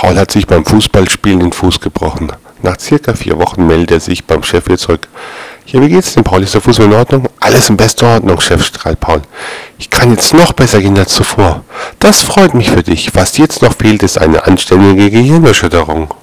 Paul hat sich beim Fußballspielen den Fuß gebrochen. Nach circa vier Wochen meldet er sich beim Chef wieder zurück. Ja, wie geht's denn, Paul? Ist der Fuß in Ordnung? Alles in bester Ordnung, Chef, strahlt Paul. Ich kann jetzt noch besser gehen als zuvor. Das freut mich für dich. Was jetzt noch fehlt, ist eine anständige Gehirnerschütterung.